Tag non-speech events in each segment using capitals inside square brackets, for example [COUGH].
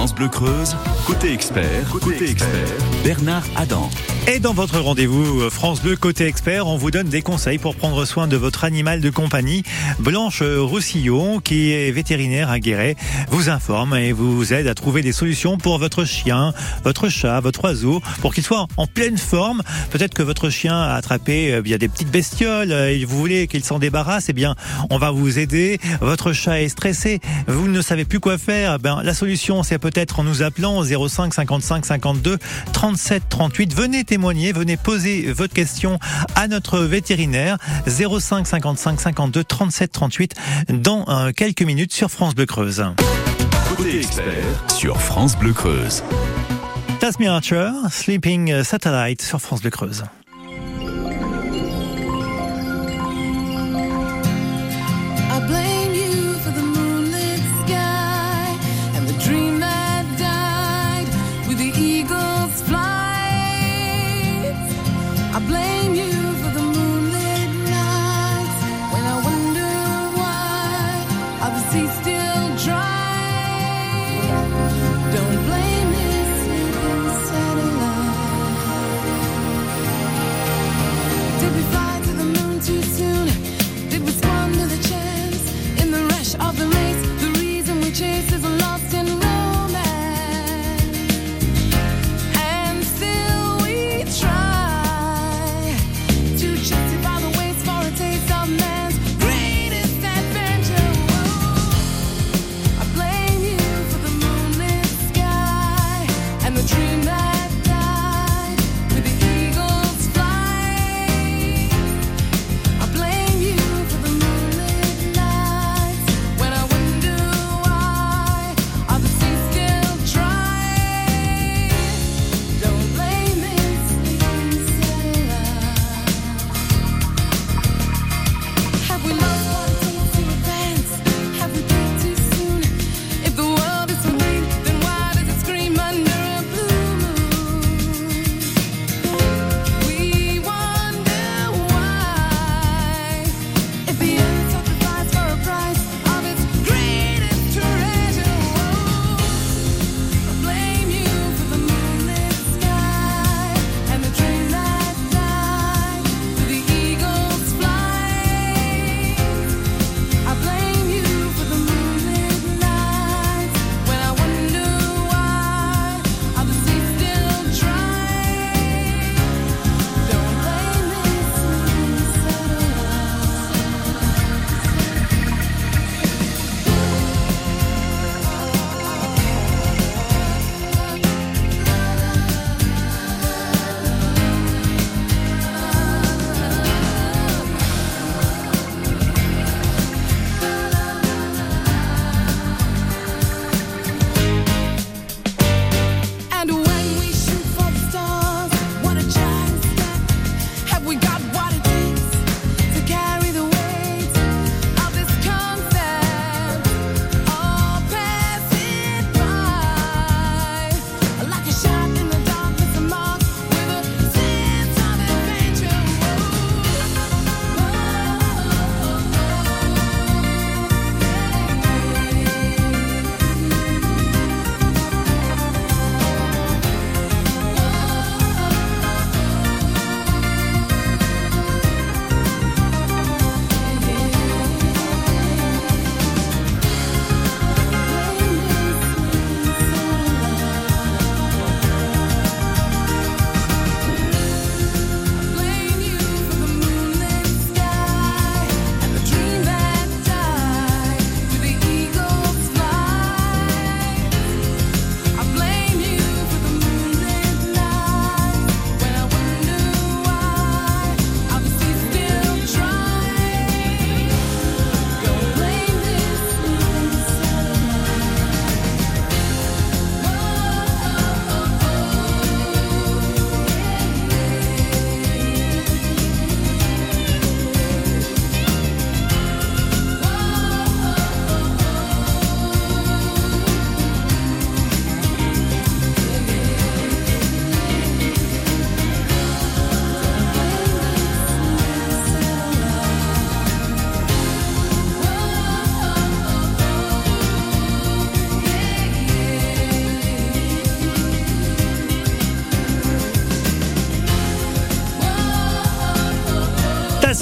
France Bleu Creuse, côté expert, Bernard Adam. Et dans votre rendez-vous euh, France Bleu Côté Expert, on vous donne des conseils pour prendre soin de votre animal de compagnie. Blanche Roussillon, qui est vétérinaire à Guéret, vous informe et vous aide à trouver des solutions pour votre chien, votre chat, votre oiseau, pour qu'il soit en pleine forme. Peut-être que votre chien a attrapé euh, des petites bestioles euh, et vous voulez qu'il s'en débarrasse. Eh bien, on va vous aider. Votre chat est stressé, vous ne savez plus quoi faire. Ben, la solution, c'est peut-être en nous appelant 05 55 52 37 38. Venez témoigner, venez poser votre question à notre vétérinaire 05 55 52 37 38 dans euh, quelques minutes sur France Bleu Creuse. Côté expert sur France Bleu Creuse. Tasmi Archer, Sleeping Satellite sur France Bleu Creuse.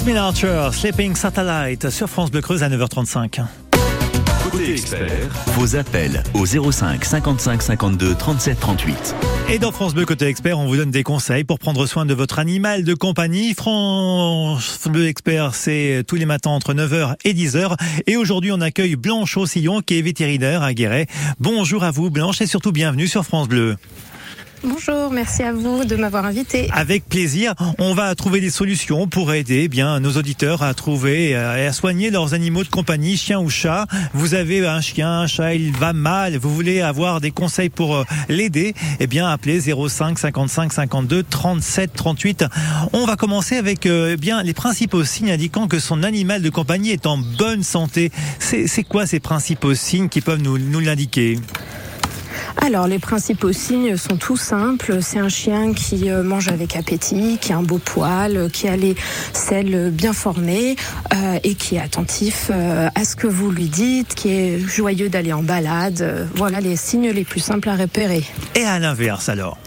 Jasmine Archer, Sleeping Satellite sur France Bleu Creuse à 9h35. Côté expert, vos appels au 05 55 52 37 38. Et dans France Bleu Côté Expert, on vous donne des conseils pour prendre soin de votre animal de compagnie. France Bleu Expert, c'est tous les matins entre 9h et 10h. Et aujourd'hui, on accueille Blanche Aussillon, qui est vétérinaire à Guéret. Bonjour à vous, Blanche, et surtout bienvenue sur France Bleu. Bonjour, merci à vous de m'avoir invité. Avec plaisir, on va trouver des solutions pour aider eh bien nos auditeurs à trouver et à soigner leurs animaux de compagnie, chien ou chat. Vous avez un chien, un chat, il va mal, vous voulez avoir des conseils pour euh, l'aider? Eh bien, appelez 05 55 52 37 38. On va commencer avec euh, eh bien les principaux signes indiquant que son animal de compagnie est en bonne santé. C'est quoi ces principaux signes qui peuvent nous, nous l'indiquer? Alors, les principaux signes sont tout simples. C'est un chien qui euh, mange avec appétit, qui a un beau poil, qui a les selles bien formées euh, et qui est attentif euh, à ce que vous lui dites, qui est joyeux d'aller en balade. Voilà les signes les plus simples à repérer. Et à l'inverse alors?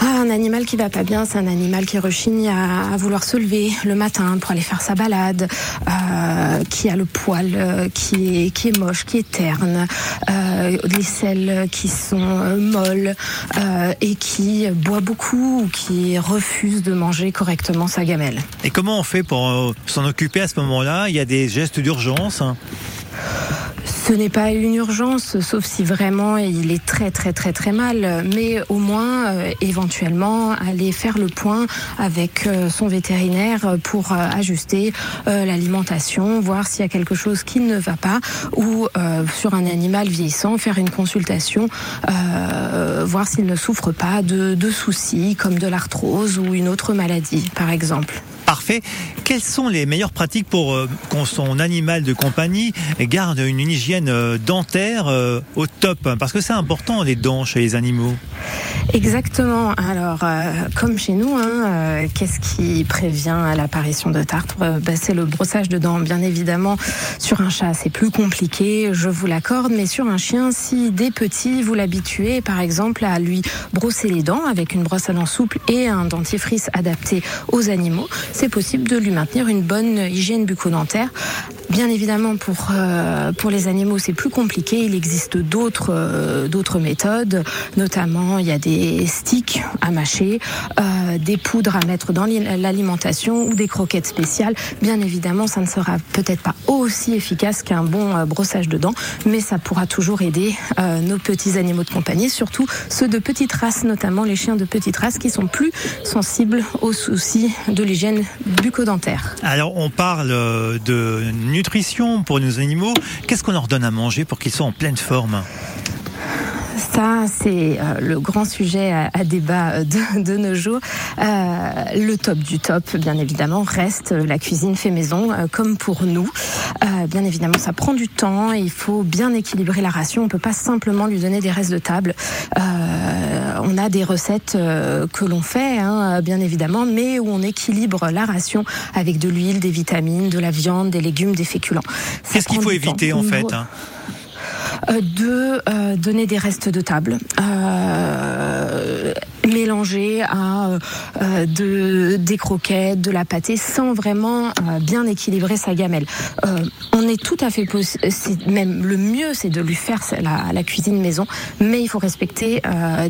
Ah, un animal qui va pas bien, c'est un animal qui rechigne à, vouloir se lever le matin pour aller faire sa balade, euh, qui a le poil euh, qui, est, qui est moche, qui est terne, euh, les selles qui sont euh, molles et qui boit beaucoup ou qui refuse de manger correctement sa gamelle. Et comment on fait pour s'en occuper à ce moment-là? Il y a des gestes d'urgence ce n'est pas une urgence, sauf si vraiment il est très très très très mal, mais au moins euh, éventuellement aller faire le point avec euh, son vétérinaire pour euh, ajuster l'alimentation, voir s'il y a quelque chose qui ne va pas, ou sur un animal vieillissant, faire une consultation, voir s'il ne souffre pas de, de soucis comme de l'arthrose ou une autre maladie par exemple. Quelles sont les meilleures pratiques pour euh, qu'on son animal de compagnie garde une hygiène euh, dentaire euh, au top? Parce que c'est important les dents chez les animaux. Exactement. Alors, comme chez nous, hein, qu'est-ce qui prévient l'apparition de tartre ben, C'est le brossage de dents. Bien évidemment, sur un chat, c'est plus compliqué, je vous l'accorde, mais sur un chien, si dès petit, vous l'habituez, par exemple, à lui brosser les dents avec une brosse à dents souple et un dentifrice adapté aux animaux, c'est possible de lui maintenir une bonne hygiène bucco-dentaire. Bien évidemment, pour, euh, pour les animaux, c'est plus compliqué. Il existe d'autres euh, d'autres méthodes, notamment il y a des sticks à mâcher, euh, des poudres à mettre dans l'alimentation ou des croquettes spéciales. Bien évidemment, ça ne sera peut-être pas aussi efficace qu'un bon brossage de dents, mais ça pourra toujours aider nos petits animaux de compagnie, surtout ceux de petites races, notamment les chiens de petites races qui sont plus sensibles aux soucis de l'hygiène bucco-dentaire. Alors, on parle de nutrition pour nos animaux. Qu'est-ce qu'on leur donne à manger pour qu'ils soient en pleine forme? Ça, c'est euh, le grand sujet à, débat [LAUGHS] de, nos jours. Euh, le top du top, bien évidemment, reste la cuisine fait maison, euh, comme pour nous. bien évidemment, ça prend du temps. il faut bien équilibrer la ration. On peut pas simplement lui donner des restes de table. on a des recettes que l'on fait, hein, bien évidemment, mais où on équilibre la ration avec de l'huile, des vitamines, de la viande, des légumes, des féculents. Qu'est-ce qu'il faut éviter en fait hein? euh, de euh, donner des restes de table. Euh, mélanger à euh, de, des croquettes, de la pâtée, sans vraiment euh, bien équilibrer sa gamelle. Euh, on est tout à fait même le mieux, c'est de lui faire la, la, cuisine maison, mais il faut respecter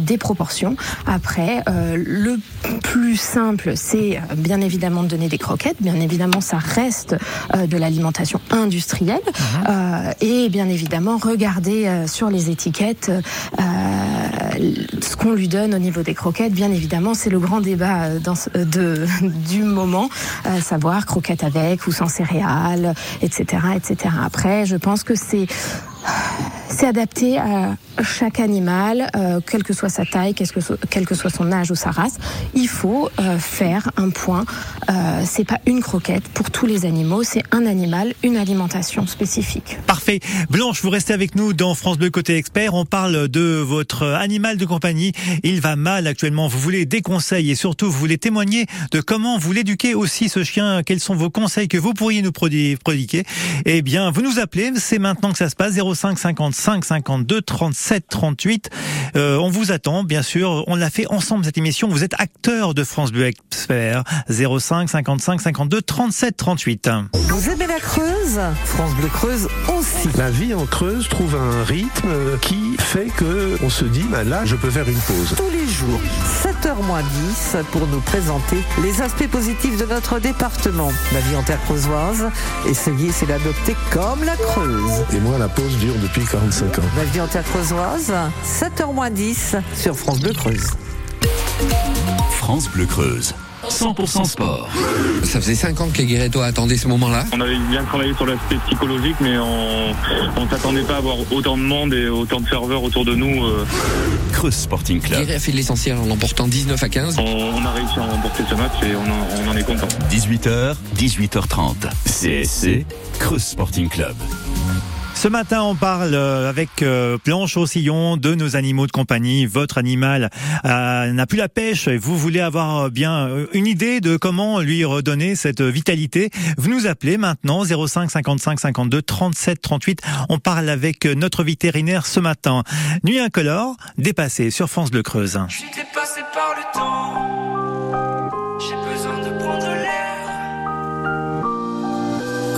des proportions. Après, le plus simple, c'est bien évidemment de donner des croquettes. Bien évidemment, ça reste de l'alimentation industrielle. Mhm. et bien évidemment, regarder sur les étiquettes ce qu'on lui donne au niveau des croquettes, bien évidemment, c'est le grand débat euh, euh, de, [LAUGHS] du moment, euh, savoir croquettes avec ou sans céréales, etc., etc. Après, je pense que c'est c'est adapté à chaque animal, euh, quelle que soit sa taille, quel que, soit, son âge ou sa race. Il faut euh, faire un point. Euh, c'est pas une croquette pour tous les animaux, c'est un animal, une alimentation spécifique. Parfait. Blanche, vous restez avec nous dans France Bleu Côté Expert. On parle de votre animal de compagnie. Il va mal actuellement. Vous voulez des conseils et surtout vous voulez témoigner de comment vous l'éduquez aussi ce chien. Quels sont vos conseils que vous pourriez nous prodiguer? Eh bien, vous nous appelez. C'est maintenant que ça se passe. 05 55 52 37 38. on vous attend, bien sûr. On l'a fait ensemble cette émission. Vous êtes acteur de France Bleu Expert. 05 55 52 37 38. Vous aimez la Creuse? France Bleu Creuse aussi. La vie en Creuse trouve un rythme qui fait que on se dit, bah là, je peux faire une pause. Tous les jours, 7h moins 10 pour nous présenter les aspects positifs de notre département. La vie en terre creusoise, essayez, c'est l'adopter comme la Creuse. Et moi, la pause dure depuis 45 ans. La vie en terre creusoise, 7h moins 10 sur France Bleu Creuse. France Bleu Creuse. 100% sport. Ça faisait 5 ans que les Guérétois attendaient ce moment-là. On avait bien travaillé sur l'aspect psychologique, mais on ne s'attendait pas à avoir autant de monde et autant de serveurs autour de nous. Euh. Creuse Sporting Club. Guéret a fait l'essentiel en l'emportant 19 à 15. On, a réussi à remporter ce match et on, en est content. 18h, 18h30. CSC, Creuse Sporting Club. Ce matin, on parle euh, avec euh, Blanche Sillon de nos animaux de compagnie. Votre animal euh, n'a plus la pêche et vous voulez avoir bien une idée de comment lui redonner cette vitalité. Vous nous appelez maintenant 05 55 52 37 38. On parle avec notre vétérinaire ce matin. Nuit incolore, dépassé sur France Bleu Creuse. Je suis dépassé par le temps.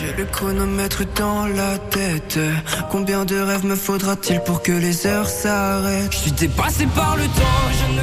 Le chronomètre dans la tête. Combien de rêves me faudra-t-il pour que les heures s'arrêtent? Je suis dépassé par le temps, je ne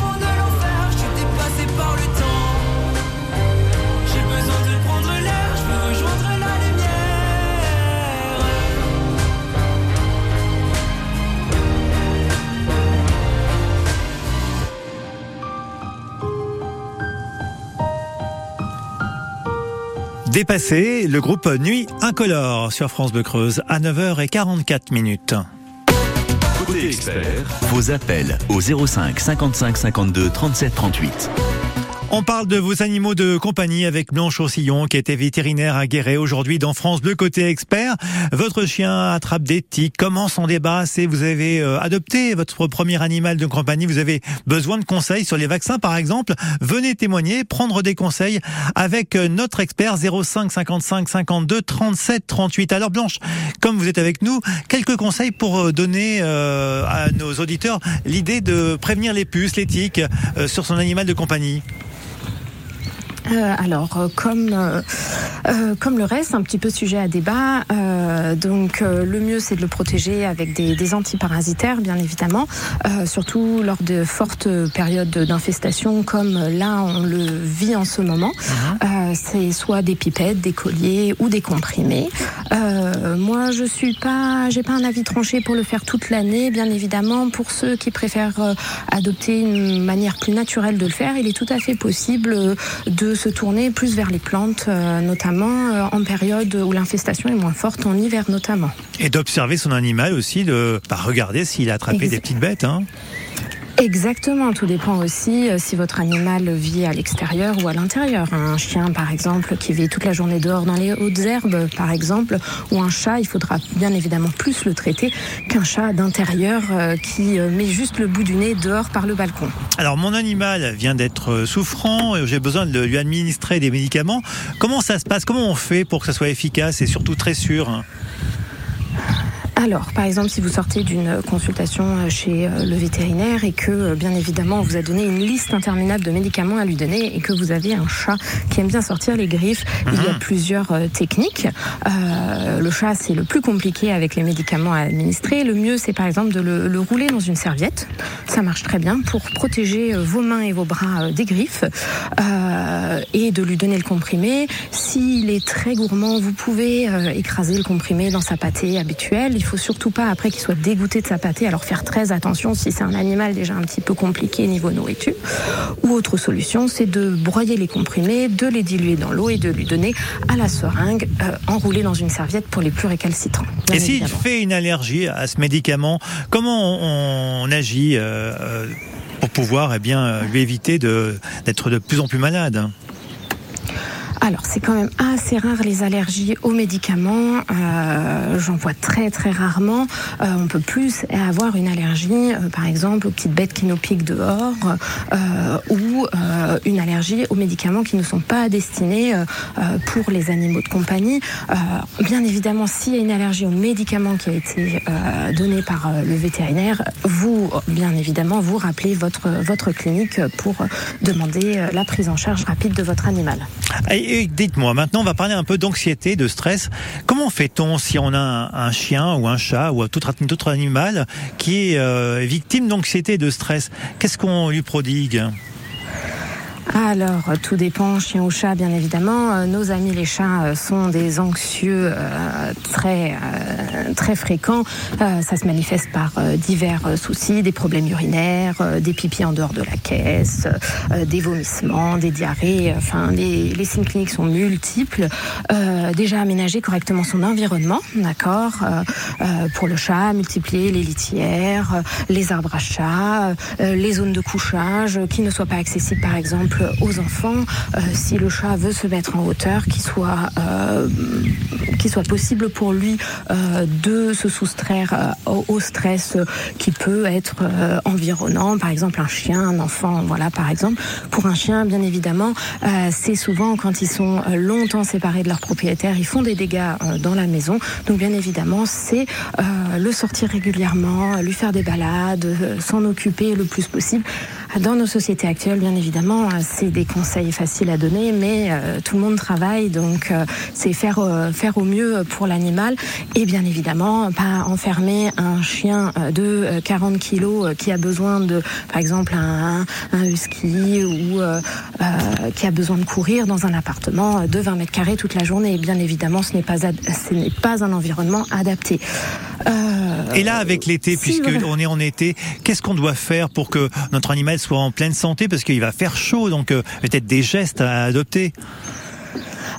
Dépassé, le groupe Nuit Incolore sur France Bleu Creuse à 9h44 minutes. Côté expert, vos appels au 05 55 52 37 38. On parle de vos animaux de compagnie avec Blanche Ossillon qui était vétérinaire à Guéret aujourd'hui dans France Bleu côté expert. Votre chien attrape des tiques. Comment s'en débarrasser? Vous avez euh, adopté votre premier animal de compagnie. Vous avez besoin de conseils sur les vaccins par exemple. Venez témoigner, prendre des conseils avec euh, notre expert 05 55 52 37 38. Alors Blanche, comme vous êtes avec nous, quelques conseils pour euh, donner à nos auditeurs l'idée de prévenir les puces, les tiques sur son animal de compagnie. Euh, alors, euh, comme euh, comme le reste, un petit peu sujet à débat. Euh, donc euh, le mieux c'est de le protéger avec des, des antiparasitaires, bien évidemment, euh, surtout lors de fortes périodes d'infestation comme là on le vit en ce moment. Euh, c'est soit des pipettes, des colliers ou des comprimés. Euh, moi je suis pas, j'ai pas un avis tranché pour le faire toute l'année, bien évidemment. Pour ceux qui préfèrent adopter une manière plus naturelle de le faire, il est tout à fait possible de se tourner plus vers les plantes, euh, notamment euh, en période où l'infestation est moins forte, en hiver notamment. Et d'observer son animal aussi, de bah, regarder s'il a attrapé des petites bêtes. Hein. Exactement, tout dépend aussi euh, si votre animal vit à l'extérieur ou à l'intérieur. Un chien, par exemple, qui vit toute la journée dehors dans les hautes herbes, par exemple, ou un chat, il faudra bien évidemment plus le traiter qu'un chat d'intérieur euh, qui euh, met juste le bout du nez dehors par le balcon. Alors mon animal vient d'être souffrant, euh, j'ai besoin de lui administrer des médicaments. Comment ça se passe? Comment on fait pour que ça soit efficace et surtout très sûr hein? Alors, par exemple, si vous sortez d'une consultation euh, chez euh, le vétérinaire et que, euh, bien évidemment, on vous a donné une liste interminable de médicaments à lui donner et que vous avez un chat qui aime bien sortir les griffes, il y a plusieurs euh, techniques. Euh, le chat, c'est le plus compliqué avec les médicaments à administrer. Le mieux, c'est par exemple de le, le rouler dans une serviette. Ça marche très bien pour protéger vos mains et vos bras des griffes euh, et de lui donner le comprimé. S'il est très gourmand, vous pouvez euh, écraser le comprimé dans sa pâtée habituelle. Il faut surtout pas après qu'il soit dégoûté de sa pâtée. Alors faire très attention si c'est un animal déjà un petit peu compliqué niveau nourriture. Ou autre solution, c'est de broyer les comprimés, de les diluer dans l'eau et de lui donner à la seringue euh, enroulé dans une serviette pour les plus récalcitrants. Et s'il fait une allergie à ce médicament, comment on, on agit euh, euh, pour pouvoir eh bien, lui éviter de- d'être de plus en plus malade Alors, c'est quand même assez rare les allergies aux médicaments. Euh, J'en vois très très rarement. Euh, on peut plus avoir une allergie, euh, par exemple, aux petites bêtes qui nous piquent dehors, euh, ou une allergie aux médicaments qui ne sont pas destinés pour les animaux de compagnie. Bien évidemment, s'il y a une allergie aux médicaments qui a été euh, donné par le vétérinaire, vous, bien évidemment, vous rappelez votre votre clinique pour demander la prise en charge rapide de votre animal. Et dites-moi, maintenant on va parler un peu d'anxiété, de stress. Comment fait-on si on a un, chien ou un chat ou tout autre animal qui est euh, victime d'anxiété et de stress? Qu'est-ce qu'on lui prodigue? Alors, tout dépend, chien ou chat, bien évidemment. Euh, Nos amis les chats euh, sont des anxieux euh, très euh, très fréquents. Euh, ça se manifeste par euh, divers soucis, des problèmes urinaires, des pipis en dehors de la caisse, des vomissements, des diarrhées. Enfin, les, les signes cliniques sont multiples. Déjà aménager correctement son environnement, d'accord. Pour le chat, multiplier les litières, les arbres à chat, les zones de couchage qui ne soient pas accessibles, par exemple, aux enfants. Euh, si le chat veut se mettre en hauteur, qu'il soit, euh, qu'il soit possible pour lui euh, de se soustraire euh, au, stress euh, qui peut être euh, environnant, par exemple un chien, un enfant, voilà, par exemple. Pour un chien, bien évidemment, euh, c'est souvent quand ils sont euh, longtemps séparés de leur propriétaire, ils font des dégâts euh, dans la maison. Donc, bien évidemment, c'est euh, le sortir régulièrement, lui faire des balades, euh, s'en occuper le plus possible. Dans nos sociétés actuelles, bien évidemment, euh, c'est des conseils faciles à donner, mais euh, tout le monde travaille, donc euh, c'est faire euh, faire au mieux pour l'animal et bien évidemment pas enfermer un chien euh, de euh, 40 kilos euh, qui a besoin de, par exemple, un, un husky ou euh, euh, qui a besoin de courir dans un appartement de 20 mètres carrés toute la journée. Et bien évidemment, ce n'est pas ce n'est pas un environnement adapté. Euh, Et là, avec l'été, si, puisque voilà. on est en été, qu'est-ce qu'on doit faire pour que notre animal soit en pleine santé Parce qu'il va faire chaud, donc euh, peut-être des gestes à adopter.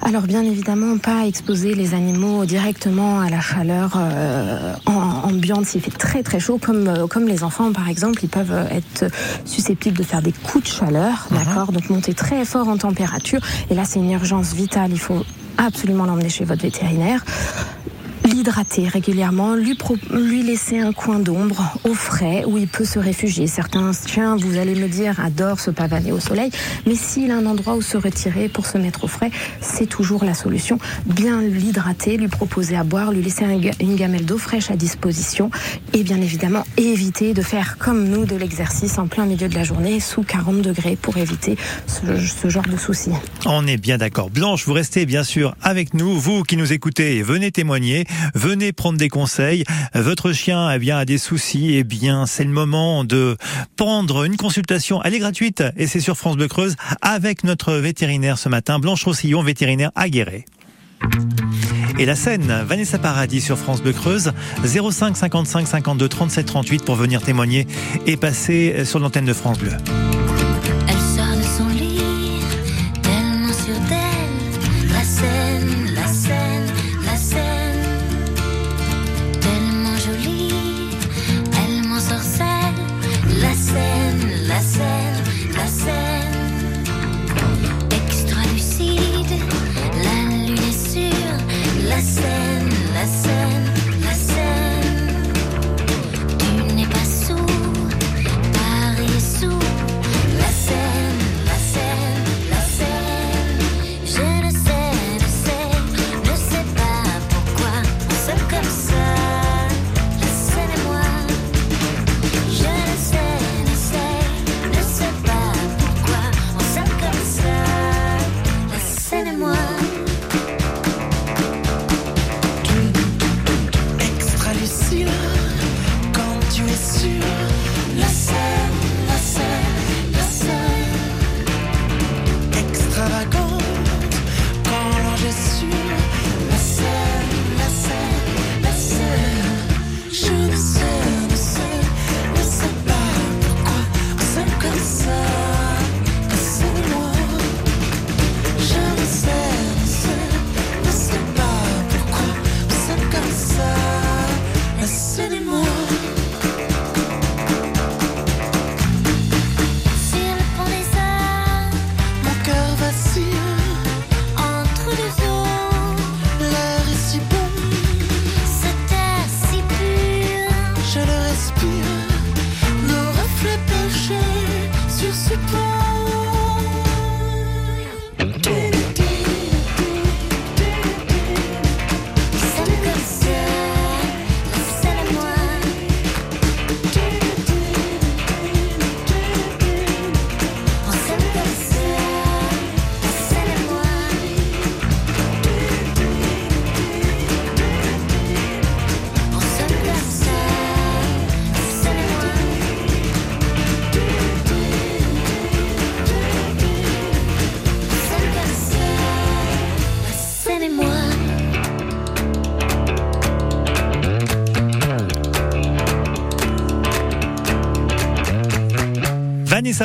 Alors bien évidemment, pas exposer les animaux directement à la chaleur euh, ambiante s'il fait très très chaud, comme euh, comme les enfants par exemple, ils peuvent être susceptibles de faire des coups de chaleur, d'accord, donc monter très fort en température. Et là, c'est une urgence vitale. Il faut absolument l'emmener chez votre vétérinaire. L'hydrater régulièrement, lui, lui laisser un coin d'ombre au frais où il peut se réfugier. Certains chiens, vous allez me dire, adorent se pavaner au soleil, mais s'il a un endroit où se retirer pour se mettre au frais, c'est toujours la solution. Bien l'hydrater, lui proposer à boire, lui laisser une gamelle d'eau fraîche à disposition et bien évidemment éviter de faire comme nous de l'exercice en plein milieu de la journée sous 40 degrés pour éviter ce, genre de soucis. On est bien d'accord. Blanche, vous restez bien sûr avec nous. Vous qui nous écoutez, venez témoigner, venez prendre des conseils. Votre chien eh bien, a des soucis. Eh bien, c'est le moment de prendre une consultation. Elle est gratuite et c'est sur France Bleu Creuse avec notre vétérinaire ce matin, Blanche Roussillon, vétérinaire aguerré. Et la scène, Vanessa Paradis sur France Bleu Creuse, 05 55 52 37 38 pour venir témoigner et passer sur l'antenne de France Bleu.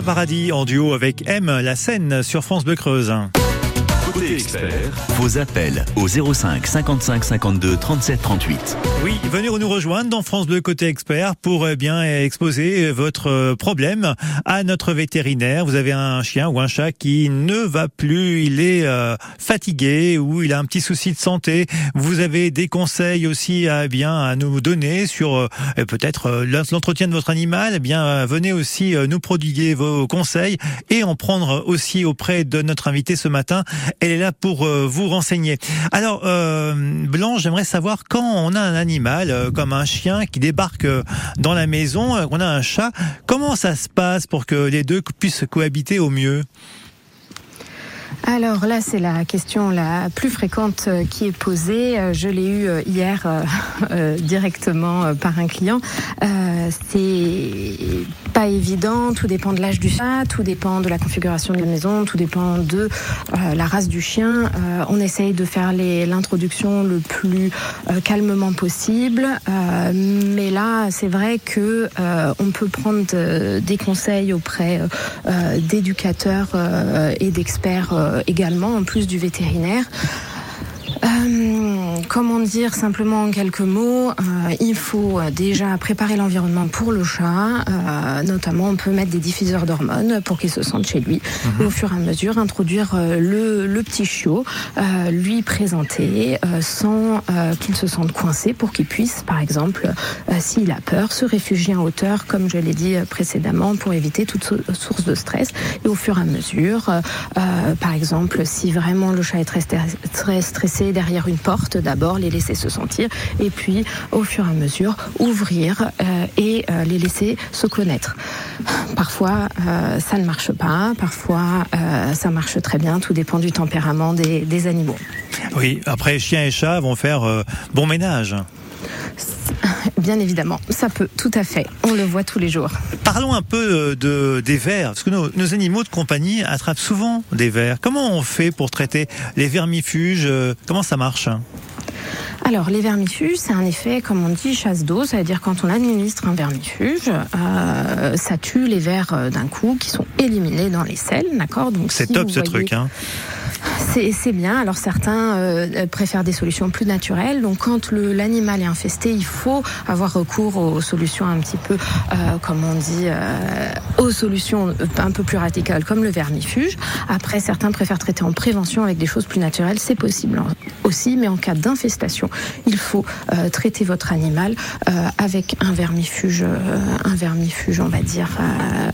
Paradis en duo avec M, la scène sur France Bleu Creuse. Côté expert, vos appels au 05 55 52 37 38. Oui, venez nous rejoindre dans France Bleu Côté Expert pour eh bien exposer votre problème à notre vétérinaire. Vous avez un chien ou un chat qui ne va plus, il est euh, fatigué ou il a un petit souci de santé. Vous avez des conseils aussi à eh bien à nous donner sur euh, peut-être euh, l'entretien de votre animal. Eh bien, venez aussi nous prodiguer vos conseils et en prendre aussi auprès de notre invité ce matin. Elle est là pour vous renseigner. Alors, Blanche, j'aimerais savoir quand on a un animal comme un chien qui débarque dans la maison, on a un chat, comment ça se passe pour que les deux puissent cohabiter au mieux? Alors là, c'est la question la plus fréquente euh, qui est posée. Euh, je l'ai eu euh, hier [LAUGHS] directement par un client. c'est pas évident. Tout dépend de l'âge du chat, tout dépend de la configuration de la maison, tout dépend de la race du chien. on essaye de faire l'introduction le plus calmement possible. mais là, c'est vrai que on peut prendre des conseils auprès d'éducateurs et d'experts également, en plus du vétérinaire. Euh, comment dire simplement en quelques mots, euh, il faut euh, déjà préparer l'environnement pour le chat. Euh, notamment, on peut mettre des diffuseurs d'hormones pour qu'il se sente chez lui. Et au fur et à mesure, introduire euh, le, le petit chiot, euh, lui présenter euh, sans euh, qu'il se sente coincé pour qu'il puisse, par exemple, s'il a peur, se réfugier en hauteur, comme je l'ai dit précédemment, pour éviter toute so- source de stress. Et au fur et à mesure, par exemple, si vraiment le chat est très, très stressé derrière une porte, d'abord les laisser se sentir, et puis au fur et à mesure ouvrir euh, et euh, les laisser se connaître. Parfois, euh, ça ne marche pas, parfois ça marche très bien, tout dépend du tempérament des, des animaux. Oui, après, chiens et chats vont faire euh, bon ménage. [LAUGHS] Bien évidemment, ça peut, tout à fait. On le voit tous les jours. Parlons un peu de, des vers, parce que nos, nos animaux de compagnie attrapent souvent des vers. Comment on fait pour traiter les vermifuges Comment ça marche? Alors, les vermifuges, c'est un effet, comme on dit, chasse d'eau. Ça veut dire quand on administre un vermifuge, euh, ça tue les vers euh, d'un coup qui sont éliminés dans les selles, d'accord? Donc, C'est si top ce voyez- truc. Hein. C'est bien. Alors certains euh, préfèrent des solutions plus naturelles. Donc quand l'animal est infesté, il faut avoir recours aux solutions un petit peu, euh, comme on dit, euh, aux solutions un peu plus radicales, comme le vermifuge. Après, certains préfèrent traiter en prévention avec des choses plus naturelles. C'est possible aussi, mais en cas d'infestation, il faut traiter votre animal avec un vermifuge, un vermifuge, on va dire,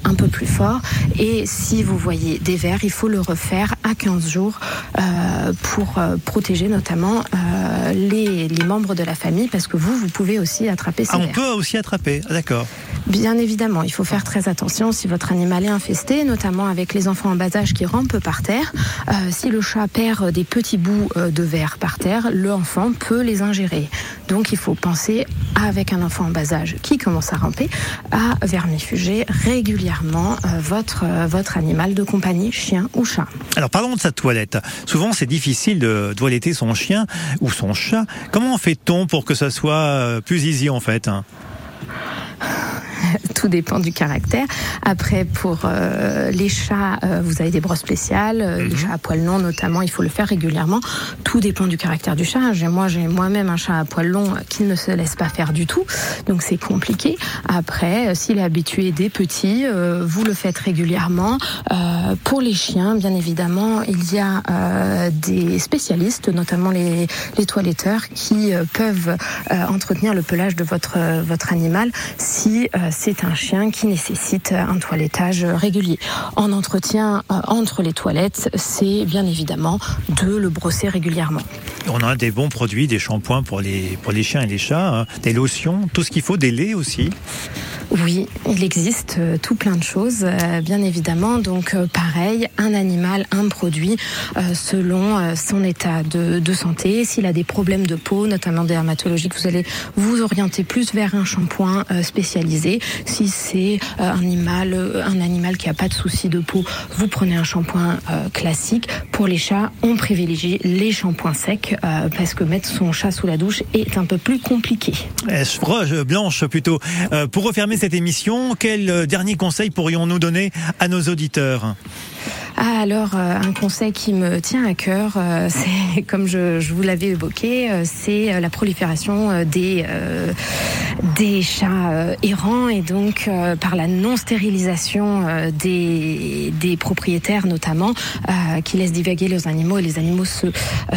un peu plus fort. Et si vous voyez des vers, il faut le refaire à 15 jours euh, pour euh, protéger notamment euh, les, les membres de la famille, parce que vous, vous pouvez aussi attraper ces Ah, on vers. peut aussi attraper. Ah, D'accord. Bien évidemment, il faut faire très attention si votre animal est infesté, notamment avec les enfants en bas âge qui rampent par terre. Euh, si le chat perd des petits bouts euh, de verre par terre, l'enfant peut les ingérer. Donc il faut penser, avec un enfant en bas âge qui commence à ramper, à vermifuger régulièrement euh, votre, votre animal de compagnie, chien ou chat. Alors parlons de sa toilette. Souvent c'est difficile de toiletter son chien ou son chat. Comment fait-on pour que ça soit plus easy en fait hein? [LAUGHS] tout dépend du caractère. Après, pour euh, les chats, euh, vous avez des brosses spéciales. Euh, Les chats à poils longs, notamment, il faut le faire régulièrement. Tout dépend du caractère du chat. J'ai moi, j'ai moi-même un chat à poils longs qui ne se laisse pas faire du tout, donc c'est compliqué. Après, s'il est habitué des petits, vous le faites régulièrement. Pour les chiens, bien évidemment, il y a des spécialistes, notamment les, les toiletteurs, qui peuvent entretenir le pelage de votre votre animal si c'est un chien qui nécessite un toilettage régulier. En entretien euh, entre les toilettes, c'est bien évidemment de le brosser régulièrement. On a des bons produits, des shampoings pour les, chiens et les chats, hein, des lotions, tout ce qu'il faut, des laits aussi. Oui, il existe euh, tout plein de choses, euh, bien évidemment. Donc, euh, pareil, un animal, un produit, selon son état de, santé. S'il a des problèmes de peau, notamment dermatologiques, vous allez vous orienter plus vers un shampoing spécialisé. Si c'est un animal, un animal qui a pas de souci de peau, vous prenez un shampoing classique. Pour les chats, on privilégie les shampoings secs parce que mettre son chat sous la douche est un peu plus compliqué. Blanche plutôt. Pour refermer cette émission, quel euh, dernier conseil pourrions-nous donner à nos auditeurs? Ah, alors, euh, un conseil qui me tient à cœur, euh, [LAUGHS] c'est, comme je, je vous l'avais évoqué, euh, c'est la prolifération des, euh, des chats errants et donc euh, par la non-stérilisation des, des propriétaires notamment, euh, qui laissent divaguer leurs animaux et les animaux se,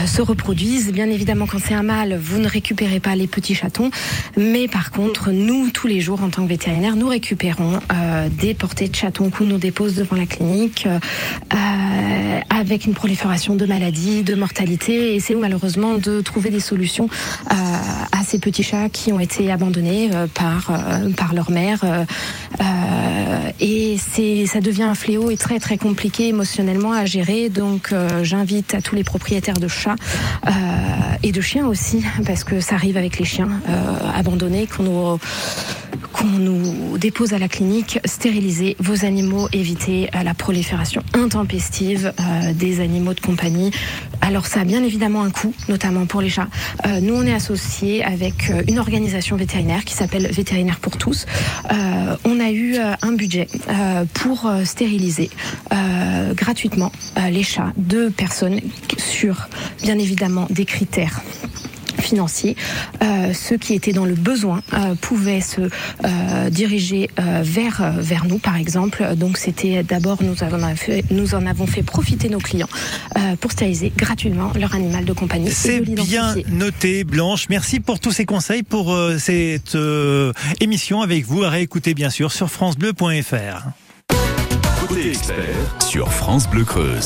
se reproduisent. Bien évidemment, quand c'est un mâle, vous ne récupérez pas les petits chatons, mais par contre, nous, tous les jours, en tant que vétérinaire, nous récupérons des portées de chatons qu'on nous dépose devant la clinique. Euh, avec une prolifération de maladies, de mortalité, et c'est malheureusement de trouver des solutions euh, à ces petits chats qui ont été abandonnés euh, par euh, par leur mère, euh, euh, et c'est ça devient un fléau et très très compliqué émotionnellement à gérer. Donc j'invite à tous les propriétaires de chats et de chiens aussi, parce que ça arrive avec les chiens abandonnés qu'on nous qu'on nous dépose à la clinique, stériliser vos animaux, éviter euh, la prolifération intempestive euh, des animaux de compagnie. Alors ça a bien évidemment un coût, notamment pour les chats. Euh, nous, on est associés avec une organisation vétérinaire qui s'appelle Vétérinaire pour tous. On a eu un budget pour stériliser gratuitement les chats de personnes sur, bien évidemment, des critères financier. Euh, ceux qui étaient dans le besoin euh, pouvaient se euh, diriger euh, vers vers nous, par exemple. Donc c'était d'abord nous avons fait, nous en avons fait profiter nos clients euh, pour stériliser gratuitement leur animal de compagnie. C'est bien noté, Blanche. Merci pour tous ces conseils, pour euh, cette euh, émission avec vous, à réécouter bien sûr sur francebleu.fr. Côté expert sur France Bleu Creuse.